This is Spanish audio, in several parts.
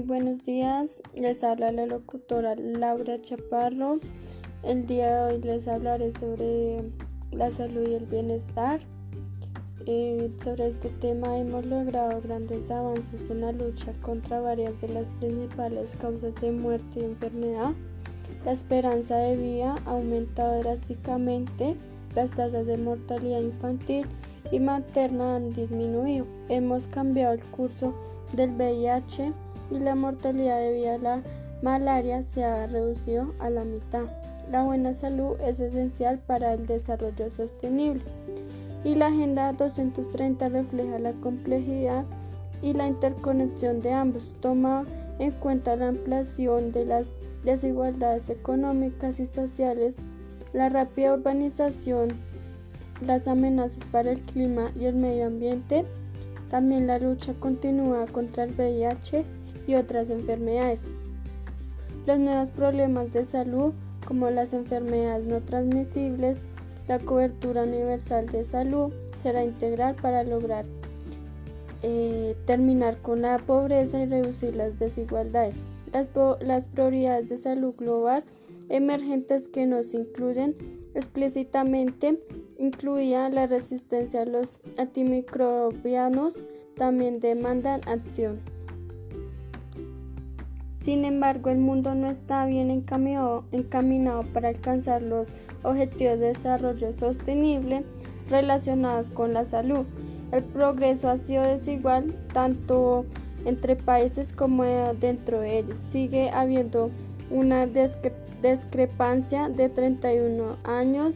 Buenos días, les habla la locutora Laura Chaparro. El día de hoy les hablaré sobre la salud y el bienestar. Eh, sobre este tema hemos logrado grandes avances en la lucha contra varias de las principales causas de muerte y enfermedad. La esperanza de vida ha aumentado drásticamente, las tasas de mortalidad infantil y materna han disminuido. Hemos cambiado el curso del VIH y la mortalidad debido a la malaria se ha reducido a la mitad. La buena salud es esencial para el desarrollo sostenible y la Agenda 230 refleja la complejidad y la interconexión de ambos. Toma en cuenta la ampliación de las desigualdades económicas y sociales, la rápida urbanización, las amenazas para el clima y el medio ambiente, también la lucha continúa contra el VIH y otras enfermedades. Los nuevos problemas de salud, como las enfermedades no transmisibles, la cobertura universal de salud será integral para lograr eh, terminar con la pobreza y reducir las desigualdades. Las, las prioridades de salud global emergentes que nos incluyen explícitamente incluían la resistencia a los antimicrobianos, también demandan acción. Sin embargo, el mundo no está bien encaminado, para alcanzar los objetivos de desarrollo sostenible relacionados con la salud. El progreso ha sido desigual tanto entre países como dentro de ellos. Sigue habiendo una discrepancia de 31 años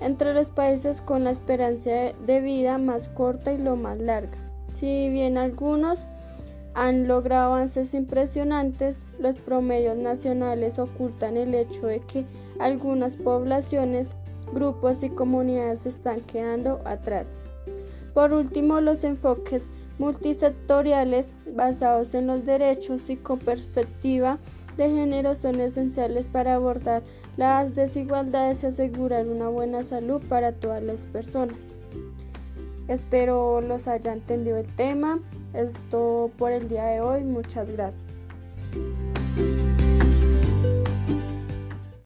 entre los países con la esperanza de vida más corta y lo más larga. Si bien algunos han logrado avances impresionantes, los promedios nacionales ocultan el hecho de que algunas poblaciones, grupos y comunidades están quedando atrás. Por último, los enfoques multisectoriales basados en los derechos y con perspectiva de género son esenciales para abordar las desigualdades y asegurar una buena salud para todas las personas. Espero los haya entendido el tema. Es todo por el día de hoy. Muchas gracias.